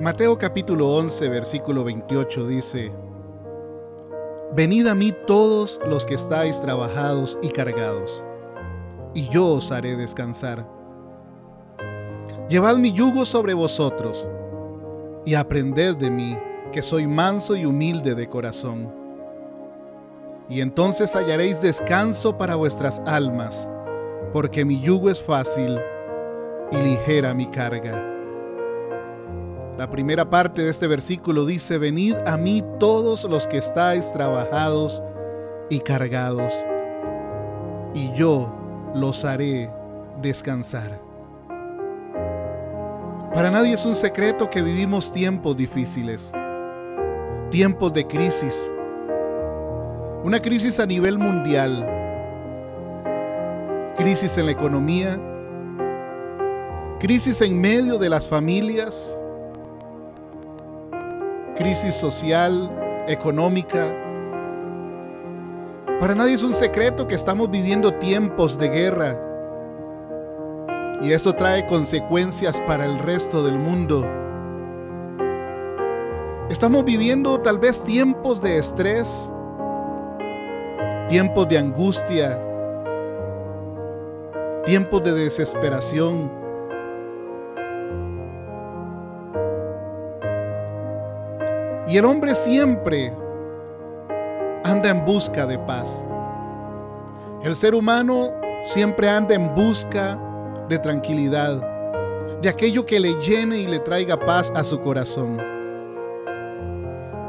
Mateo capítulo 11, versículo 28 dice, Venid a mí todos los que estáis trabajados y cargados, y yo os haré descansar. Llevad mi yugo sobre vosotros, y aprended de mí, que soy manso y humilde de corazón. Y entonces hallaréis descanso para vuestras almas, porque mi yugo es fácil y ligera mi carga. La primera parte de este versículo dice, venid a mí todos los que estáis trabajados y cargados, y yo los haré descansar. Para nadie es un secreto que vivimos tiempos difíciles, tiempos de crisis, una crisis a nivel mundial, crisis en la economía, crisis en medio de las familias, crisis social, económica. Para nadie es un secreto que estamos viviendo tiempos de guerra y esto trae consecuencias para el resto del mundo. Estamos viviendo tal vez tiempos de estrés, tiempos de angustia, tiempos de desesperación. Y el hombre siempre anda en busca de paz. El ser humano siempre anda en busca de tranquilidad, de aquello que le llene y le traiga paz a su corazón.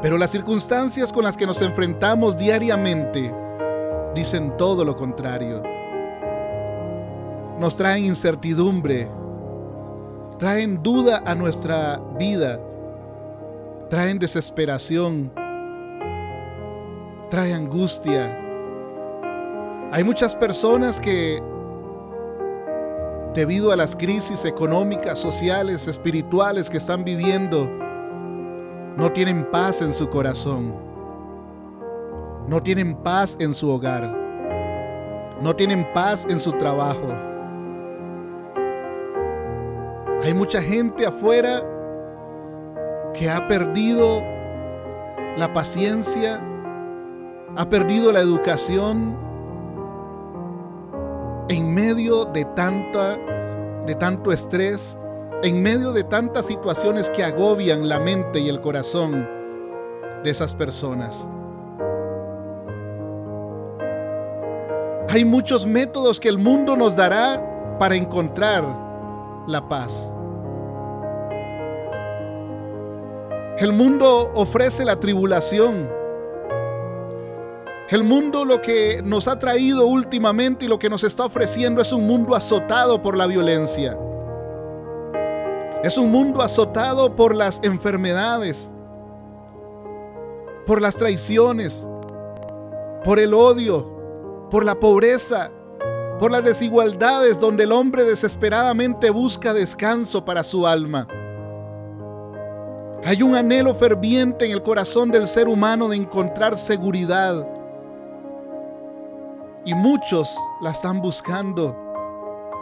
Pero las circunstancias con las que nos enfrentamos diariamente dicen todo lo contrario. Nos traen incertidumbre, traen duda a nuestra vida, traen desesperación, traen angustia. Hay muchas personas que debido a las crisis económicas, sociales, espirituales que están viviendo, no tienen paz en su corazón, no tienen paz en su hogar, no tienen paz en su trabajo. Hay mucha gente afuera que ha perdido la paciencia, ha perdido la educación, en medio de tanta de tanto estrés, en medio de tantas situaciones que agobian la mente y el corazón de esas personas. Hay muchos métodos que el mundo nos dará para encontrar la paz. El mundo ofrece la tribulación, el mundo lo que nos ha traído últimamente y lo que nos está ofreciendo es un mundo azotado por la violencia. Es un mundo azotado por las enfermedades, por las traiciones, por el odio, por la pobreza, por las desigualdades donde el hombre desesperadamente busca descanso para su alma. Hay un anhelo ferviente en el corazón del ser humano de encontrar seguridad, y muchos la están buscando.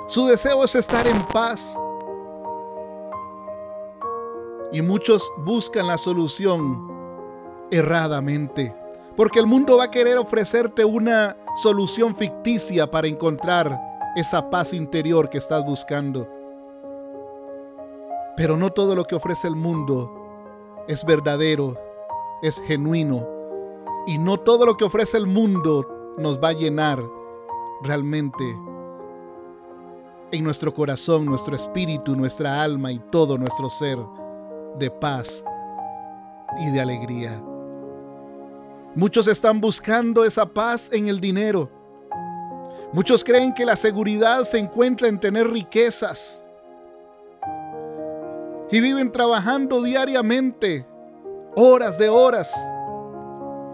Su deseo es estar en paz. Y muchos buscan la solución erradamente. Porque el mundo va a querer ofrecerte una solución ficticia para encontrar esa paz interior que estás buscando. Pero no todo lo que ofrece el mundo es verdadero, es genuino. Y no todo lo que ofrece el mundo nos va a llenar realmente en nuestro corazón, nuestro espíritu, nuestra alma y todo nuestro ser de paz y de alegría. Muchos están buscando esa paz en el dinero. Muchos creen que la seguridad se encuentra en tener riquezas. Y viven trabajando diariamente, horas de horas,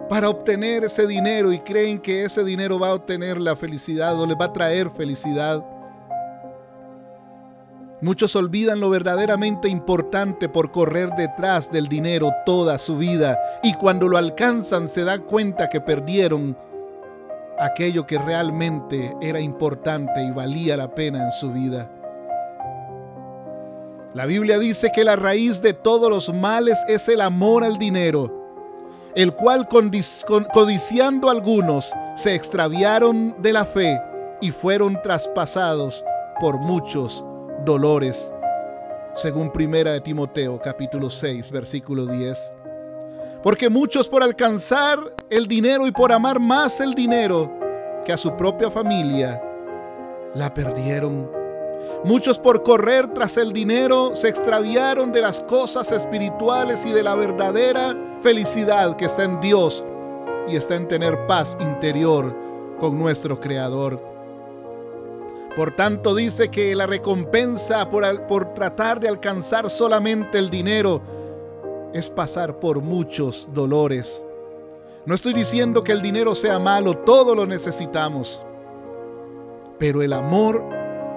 para obtener ese dinero y creen que ese dinero va a obtener la felicidad o les va a traer felicidad. Muchos olvidan lo verdaderamente importante por correr detrás del dinero toda su vida y cuando lo alcanzan se dan cuenta que perdieron aquello que realmente era importante y valía la pena en su vida. La Biblia dice que la raíz de todos los males es el amor al dinero, el cual codiciando algunos se extraviaron de la fe y fueron traspasados por muchos dolores. Según Primera de Timoteo capítulo 6 versículo 10. Porque muchos por alcanzar el dinero y por amar más el dinero que a su propia familia, la perdieron. Muchos por correr tras el dinero se extraviaron de las cosas espirituales y de la verdadera felicidad que está en Dios y está en tener paz interior con nuestro Creador. Por tanto dice que la recompensa por, por tratar de alcanzar solamente el dinero es pasar por muchos dolores. No estoy diciendo que el dinero sea malo, todo lo necesitamos. Pero el amor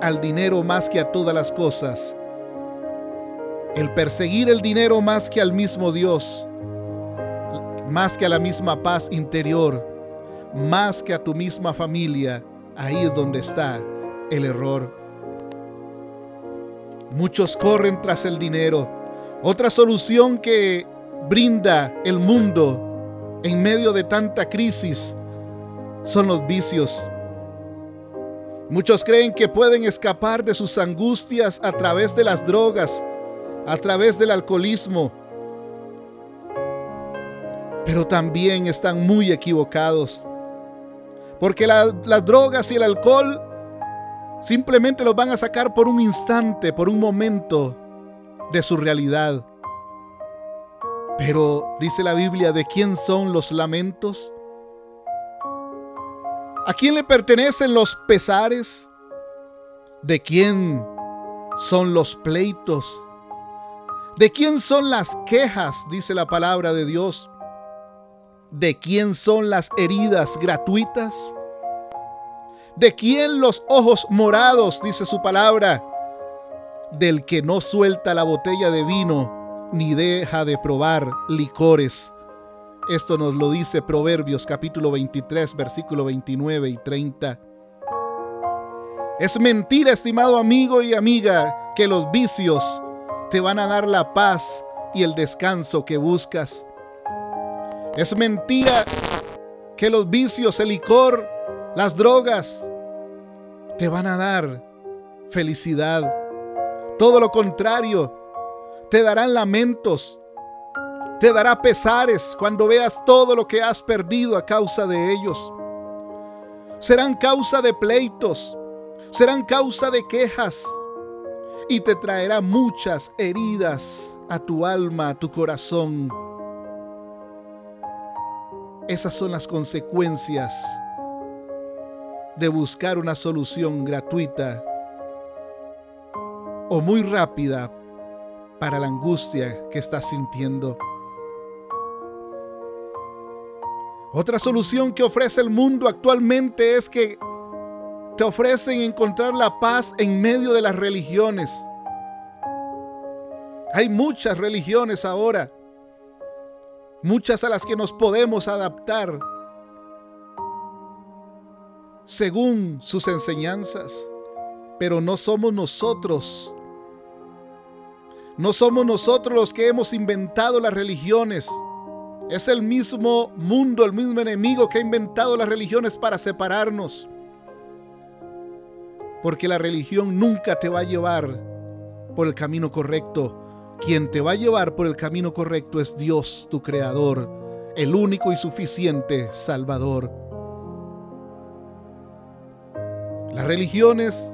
al dinero más que a todas las cosas, el perseguir el dinero más que al mismo Dios, más que a la misma paz interior, más que a tu misma familia, ahí es donde está el error. Muchos corren tras el dinero. Otra solución que brinda el mundo en medio de tanta crisis son los vicios. Muchos creen que pueden escapar de sus angustias a través de las drogas, a través del alcoholismo. Pero también están muy equivocados. Porque las drogas y el alcohol simplemente los van a sacar por un instante, por un momento de su realidad. Pero dice la Biblia, ¿de quién son los lamentos? ¿A quién le pertenecen los pesares? ¿De quién son los pleitos? ¿De quién son las quejas? Dice la palabra de Dios. ¿De quién son las heridas gratuitas? ¿De quién los ojos morados? Dice su palabra. Del que no suelta la botella de vino ni deja de probar licores. Esto nos lo dice Proverbios capítulo 23, versículo 29 y 30. Es mentira, estimado amigo y amiga, que los vicios te van a dar la paz y el descanso que buscas. Es mentira que los vicios, el licor, las drogas, te van a dar felicidad. Todo lo contrario, te darán lamentos, te dará pesares cuando veas todo lo que has perdido a causa de ellos. Serán causa de pleitos, serán causa de quejas y te traerá muchas heridas a tu alma, a tu corazón. Esas son las consecuencias de buscar una solución gratuita o muy rápida para la angustia que estás sintiendo. Otra solución que ofrece el mundo actualmente es que te ofrecen encontrar la paz en medio de las religiones. Hay muchas religiones ahora, muchas a las que nos podemos adaptar según sus enseñanzas, pero no somos nosotros. No somos nosotros los que hemos inventado las religiones. Es el mismo mundo, el mismo enemigo que ha inventado las religiones para separarnos. Porque la religión nunca te va a llevar por el camino correcto. Quien te va a llevar por el camino correcto es Dios, tu Creador, el único y suficiente Salvador. Las religiones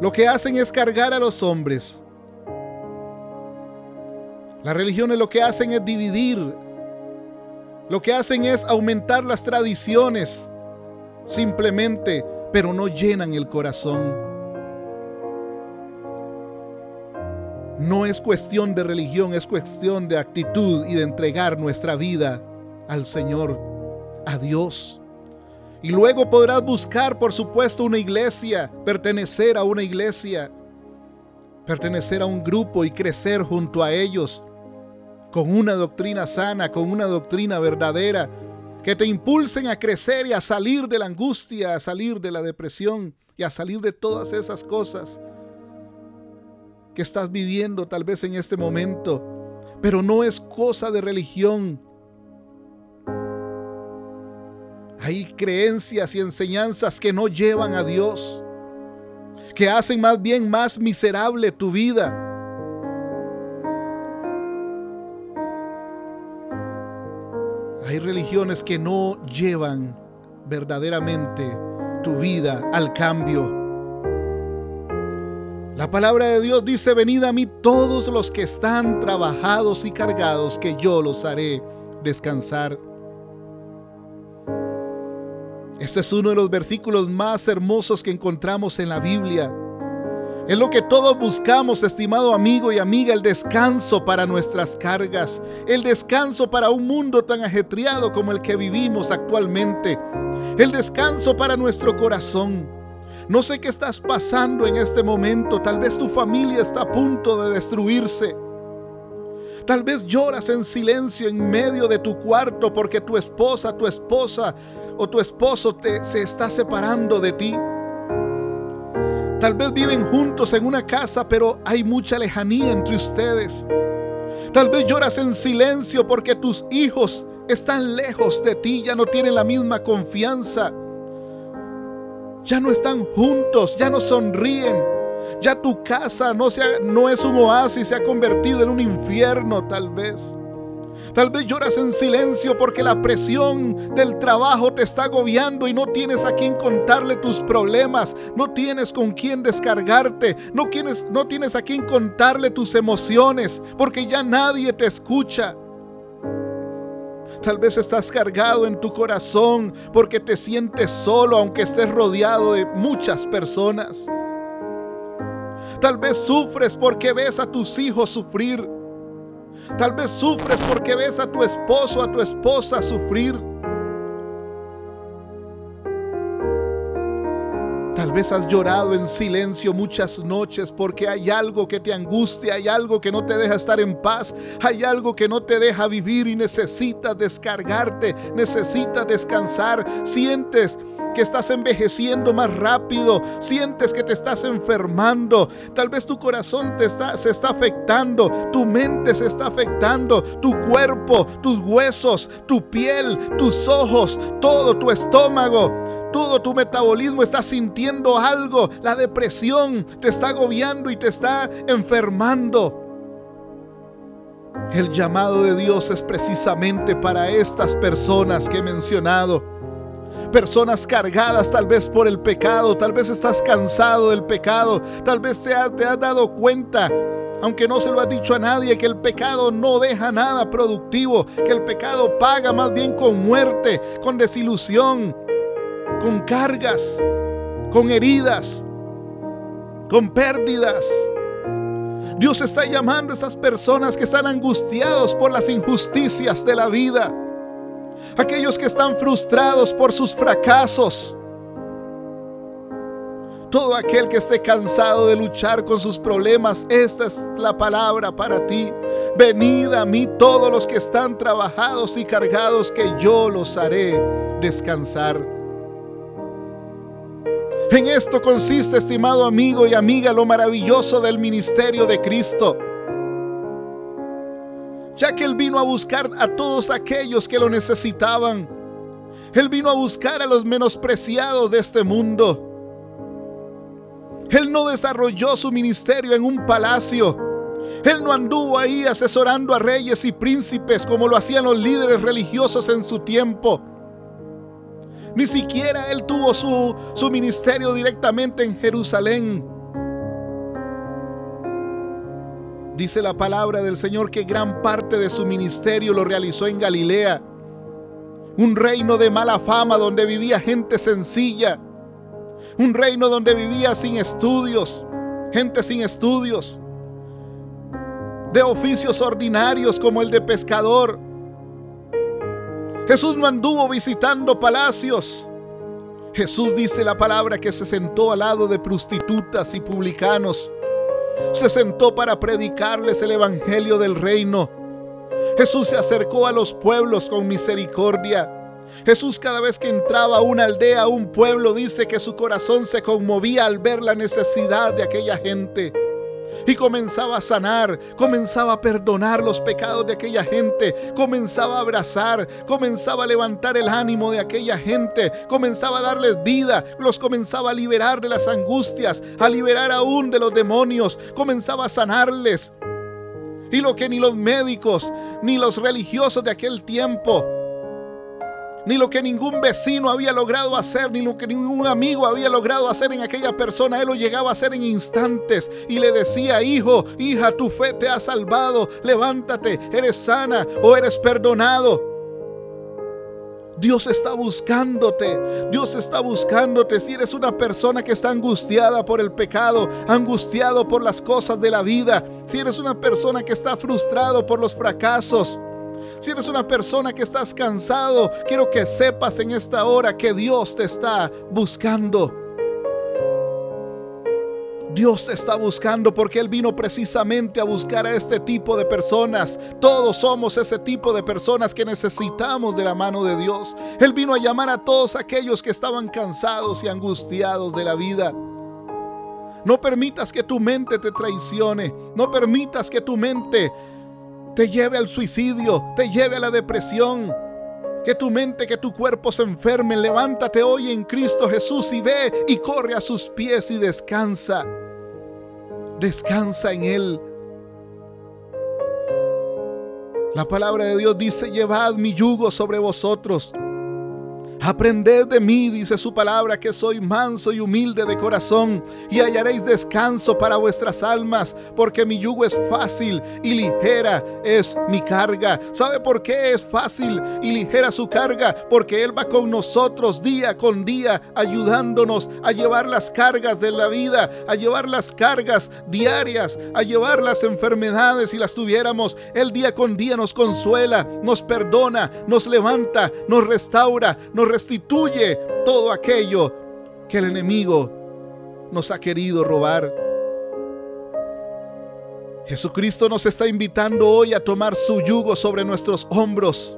lo que hacen es cargar a los hombres las religiones lo que hacen es dividir. Lo que hacen es aumentar las tradiciones simplemente, pero no llenan el corazón. No es cuestión de religión, es cuestión de actitud y de entregar nuestra vida al Señor, a Dios. Y luego podrás buscar, por supuesto, una iglesia, pertenecer a una iglesia, pertenecer a un grupo y crecer junto a ellos con una doctrina sana, con una doctrina verdadera, que te impulsen a crecer y a salir de la angustia, a salir de la depresión y a salir de todas esas cosas. que estás viviendo tal vez en este momento, pero no es cosa de religión. Hay creencias y enseñanzas que no llevan a Dios, que hacen más bien más miserable tu vida. Hay religiones que no llevan verdaderamente tu vida al cambio. La palabra de Dios dice, venid a mí todos los que están trabajados y cargados, que yo los haré descansar. Este es uno de los versículos más hermosos que encontramos en la Biblia. Es lo que todos buscamos, estimado amigo y amiga, el descanso para nuestras cargas, el descanso para un mundo tan ajetreado como el que vivimos actualmente, el descanso para nuestro corazón. No sé qué estás pasando en este momento, tal vez tu familia está a punto de destruirse. Tal vez lloras en silencio en medio de tu cuarto porque tu esposa, tu esposa o tu esposo te, se está separando de ti. Tal vez viven juntos en una casa, pero hay mucha lejanía entre ustedes. Tal vez lloras en silencio porque tus hijos están lejos de ti, ya no tienen la misma confianza. Ya no están juntos, ya no sonríen. Ya tu casa no, sea, no es un oasis, se ha convertido en un infierno tal vez. Tal vez lloras en silencio porque la presión del trabajo te está agobiando y no tienes a quien contarle tus problemas, no tienes con quien descargarte, no tienes, no tienes a quien contarle tus emociones porque ya nadie te escucha. Tal vez estás cargado en tu corazón porque te sientes solo aunque estés rodeado de muchas personas. Tal vez sufres porque ves a tus hijos sufrir. Tal vez sufres porque ves a tu esposo, a tu esposa sufrir. Tal vez has llorado en silencio muchas noches porque hay algo que te angustia, hay algo que no te deja estar en paz, hay algo que no te deja vivir y necesitas descargarte, necesitas descansar. Sientes que estás envejeciendo más rápido, sientes que te estás enfermando, tal vez tu corazón te está, se está afectando, tu mente se está afectando, tu cuerpo, tus huesos, tu piel, tus ojos, todo tu estómago. Todo tu metabolismo está sintiendo algo. La depresión te está agobiando y te está enfermando. El llamado de Dios es precisamente para estas personas que he mencionado personas cargadas tal vez por el pecado, tal vez estás cansado del pecado, tal vez te, te has dado cuenta aunque no se lo has dicho a nadie, que el pecado no deja nada productivo, que el pecado paga más bien con muerte, con desilusión, con cargas, con heridas, con pérdidas. Dios está llamando a esas personas que están angustiados por las injusticias de la vida aquellos que están frustrados por sus fracasos, todo aquel que esté cansado de luchar con sus problemas, esta es la palabra para ti. Venid a mí todos los que están trabajados y cargados, que yo los haré descansar. En esto consiste, estimado amigo y amiga, lo maravilloso del ministerio de Cristo ya que Él vino a buscar a todos aquellos que lo necesitaban. Él vino a buscar a los menospreciados de este mundo. Él no desarrolló su ministerio en un palacio. Él no anduvo ahí asesorando a reyes y príncipes como lo hacían los líderes religiosos en su tiempo. Ni siquiera él tuvo su, su ministerio directamente en Jerusalén. Dice la palabra del Señor que gran parte de su ministerio lo realizó en Galilea, un reino de mala fama donde vivía gente sencilla, un reino donde vivía sin estudios, gente sin estudios, de oficios ordinarios como el de pescador. Jesús no anduvo visitando palacios. Jesús dice la palabra que se sentó al lado de prostitutas y publicanos se sentó para predicarles el Evangelio del reino. Jesús se acercó a los pueblos con misericordia. Jesús cada vez que entraba a una aldea, a un pueblo, dice que su corazón se conmovía al ver la necesidad de aquella gente. Y comenzaba a sanar, comenzaba a perdonar los pecados de aquella gente, comenzaba a abrazar, comenzaba a levantar el ánimo de aquella gente, comenzaba a darles vida, los comenzaba a liberar de las angustias, a liberar aún de los demonios, comenzaba a sanarles. Y lo que ni los médicos ni los religiosos de aquel tiempo ni lo que ningún vecino había logrado hacer, ni lo que ningún amigo había logrado hacer en aquella persona. Él lo llegaba a hacer en instantes y le decía, hijo, hija, tu fe te ha salvado, levántate, eres sana o eres perdonado. Dios está buscándote. Dios está buscándote. Si eres una persona que está angustiada por el pecado, angustiado por las cosas de la vida, si eres una persona que está frustrado por los fracasos, si eres una persona que estás cansado, quiero que sepas en esta hora que Dios te está buscando. Dios está buscando porque Él vino precisamente a buscar a este tipo de personas. Todos somos ese tipo de personas que necesitamos de la mano de Dios. Él vino a llamar a todos aquellos que estaban cansados y angustiados de la vida. No permitas que tu mente te traicione. No permitas que tu mente te lleve al suicidio, te lleve a la depresión. Que tu mente, que tu cuerpo se enferme. Levántate hoy en Cristo Jesús y ve y corre a sus pies y descansa. Descansa en Él. La palabra de Dios dice, llevad mi yugo sobre vosotros Aprended de mí, dice su palabra, que soy manso y humilde de corazón, y hallaréis descanso para vuestras almas, porque mi yugo es fácil y ligera es mi carga. ¿Sabe por qué es fácil y ligera su carga? Porque Él va con nosotros día con día, ayudándonos a llevar las cargas de la vida, a llevar las cargas diarias, a llevar las enfermedades si las tuviéramos. Él día con día nos consuela, nos perdona, nos levanta, nos restaura, nos restituye todo aquello que el enemigo nos ha querido robar. Jesucristo nos está invitando hoy a tomar su yugo sobre nuestros hombros.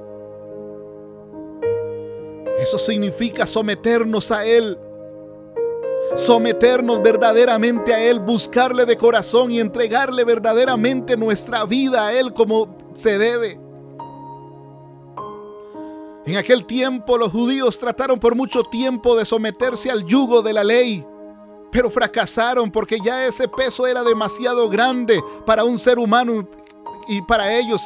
Eso significa someternos a Él. Someternos verdaderamente a Él, buscarle de corazón y entregarle verdaderamente nuestra vida a Él como se debe. En aquel tiempo los judíos trataron por mucho tiempo de someterse al yugo de la ley, pero fracasaron porque ya ese peso era demasiado grande para un ser humano y para ellos.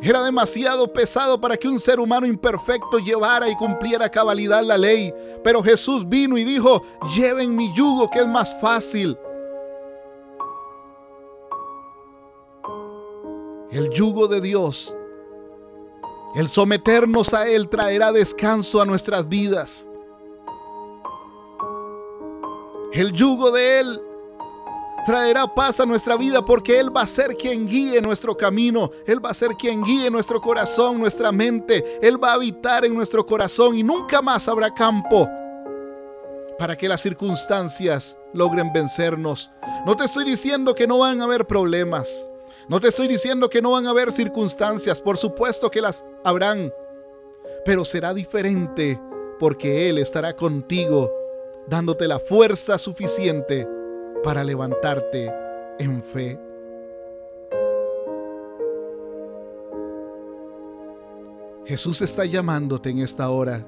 Era demasiado pesado para que un ser humano imperfecto llevara y cumpliera cabalidad la ley. Pero Jesús vino y dijo, lleven mi yugo que es más fácil. El yugo de Dios el someternos a Él traerá descanso a nuestras vidas. El yugo de Él traerá paz a nuestra vida porque Él va a ser quien guíe nuestro camino. Él va a ser quien guíe nuestro corazón, nuestra mente. Él va a habitar en nuestro corazón y nunca más habrá campo para que las circunstancias logren vencernos. No te estoy diciendo que no van a haber problemas. No te estoy diciendo que no van a haber circunstancias, por supuesto que las habrán, pero será diferente porque Él estará contigo, dándote la fuerza suficiente para levantarte en fe. Jesús está llamándote en esta hora.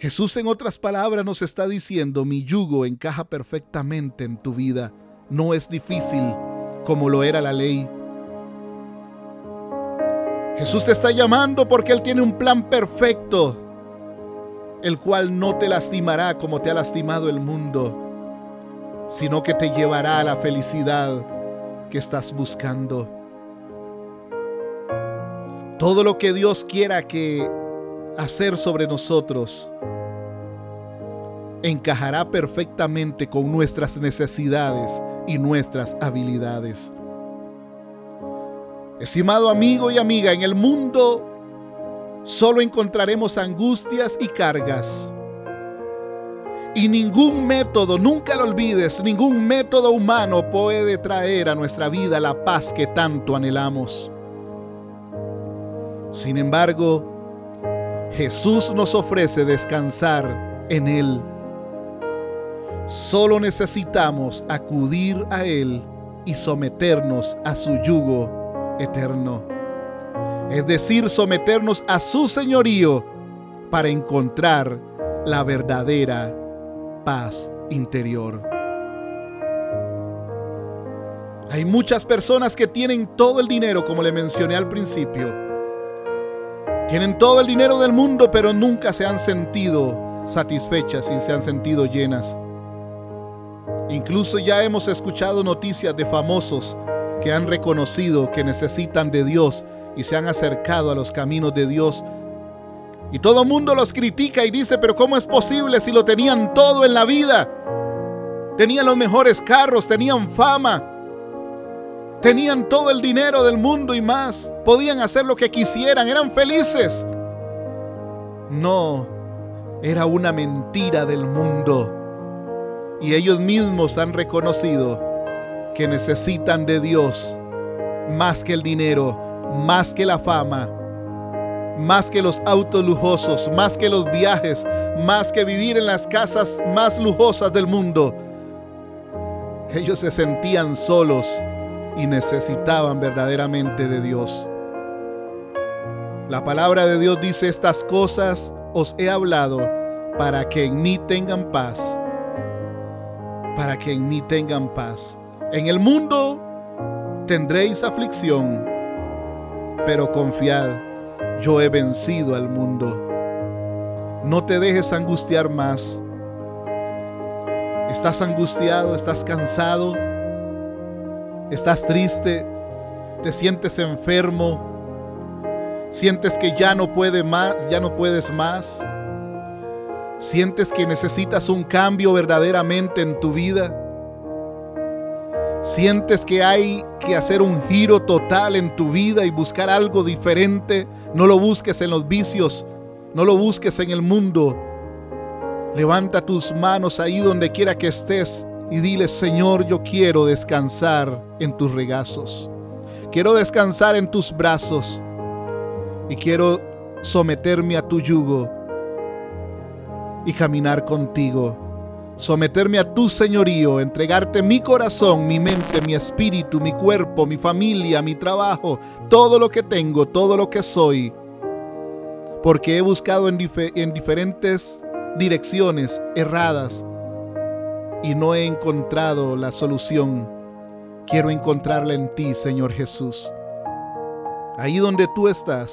Jesús en otras palabras nos está diciendo, mi yugo encaja perfectamente en tu vida no es difícil como lo era la ley. Jesús te está llamando porque Él tiene un plan perfecto, el cual no te lastimará como te ha lastimado el mundo, sino que te llevará a la felicidad que estás buscando. Todo lo que Dios quiera que hacer sobre nosotros, encajará perfectamente con nuestras necesidades y nuestras habilidades. Estimado amigo y amiga, en el mundo solo encontraremos angustias y cargas. Y ningún método, nunca lo olvides, ningún método humano puede traer a nuestra vida la paz que tanto anhelamos. Sin embargo, Jesús nos ofrece descansar en Él Solo necesitamos acudir a Él y someternos a su yugo eterno. Es decir, someternos a su señorío para encontrar la verdadera paz interior. Hay muchas personas que tienen todo el dinero, como le mencioné al principio. Tienen todo el dinero del mundo, pero nunca se han sentido satisfechas y se han sentido llenas. Incluso ya hemos escuchado noticias de famosos que han reconocido que necesitan de Dios y se han acercado a los caminos de Dios. Y todo el mundo los critica y dice, pero ¿cómo es posible si lo tenían todo en la vida? Tenían los mejores carros, tenían fama, tenían todo el dinero del mundo y más, podían hacer lo que quisieran, eran felices. No, era una mentira del mundo y ellos mismos han reconocido que necesitan de Dios más que el dinero, más que la fama, más que los autos lujosos, más que los viajes, más que vivir en las casas más lujosas del mundo. Ellos se sentían solos y necesitaban verdaderamente de Dios. La palabra de Dios dice, estas cosas os he hablado para que en mí tengan paz para que en mí tengan paz. En el mundo tendréis aflicción, pero confiad, yo he vencido al mundo. No te dejes angustiar más. ¿Estás angustiado? ¿Estás cansado? ¿Estás triste? ¿Te sientes enfermo? ¿Sientes que ya no puede más, ya no puedes más? ¿Sientes que necesitas un cambio verdaderamente en tu vida? ¿Sientes que hay que hacer un giro total en tu vida y buscar algo diferente? No lo busques en los vicios, no lo busques en el mundo. Levanta tus manos ahí donde quiera que estés y dile, Señor, yo quiero descansar en tus regazos. Quiero descansar en tus brazos y quiero someterme a tu yugo y caminar contigo. Someterme a tu señorío, entregarte mi corazón, mi mente, mi espíritu, mi cuerpo, mi familia, mi trabajo, todo lo que tengo, todo lo que soy. Porque he buscado en, en diferentes direcciones erradas y no he encontrado la solución. Quiero encontrarla en ti, Señor Jesús. Ahí donde tú estás,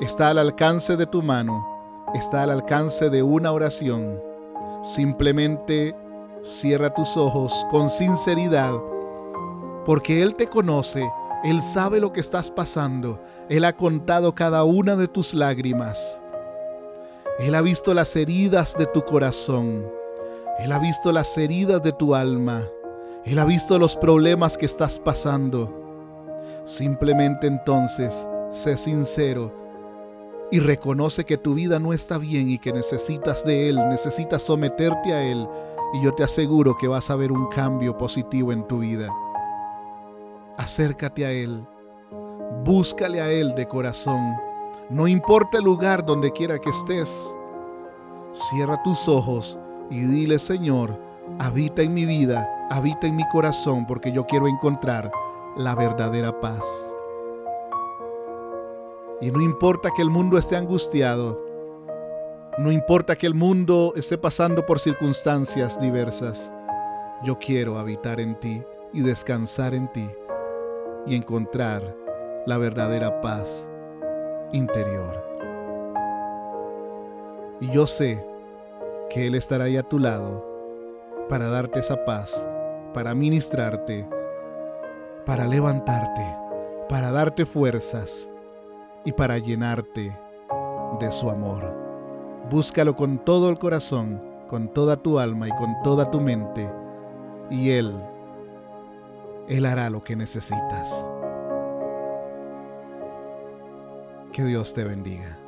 está al alcance de tu mano está al alcance de una oración. Simplemente cierra tus ojos con sinceridad, porque Él te conoce, Él sabe lo que estás pasando, Él ha contado cada una de tus lágrimas. Él ha visto las heridas de tu corazón, Él ha visto las heridas de tu alma, Él ha visto los problemas que estás pasando. Simplemente entonces, sé sincero y reconoce que tu vida no está bien y que necesitas de Él, necesitas someterte a Él y yo te aseguro que vas a ver un cambio positivo en tu vida. Acércate a Él, búscale a Él de corazón, no importa el lugar donde quiera que estés, cierra tus ojos y dile Señor, habita en mi vida, habita en mi corazón porque yo quiero encontrar la verdadera paz. Y no importa que el mundo esté angustiado, no importa que el mundo esté pasando por circunstancias diversas, yo quiero habitar en ti y descansar en ti y encontrar la verdadera paz interior. Y yo sé que Él estará ahí a tu lado para darte esa paz, para ministrarte, para levantarte, para darte fuerzas y para llenarte de su amor. Búscalo con todo el corazón, con toda tu alma y con toda tu mente, y Él, Él hará lo que necesitas. Que Dios te bendiga.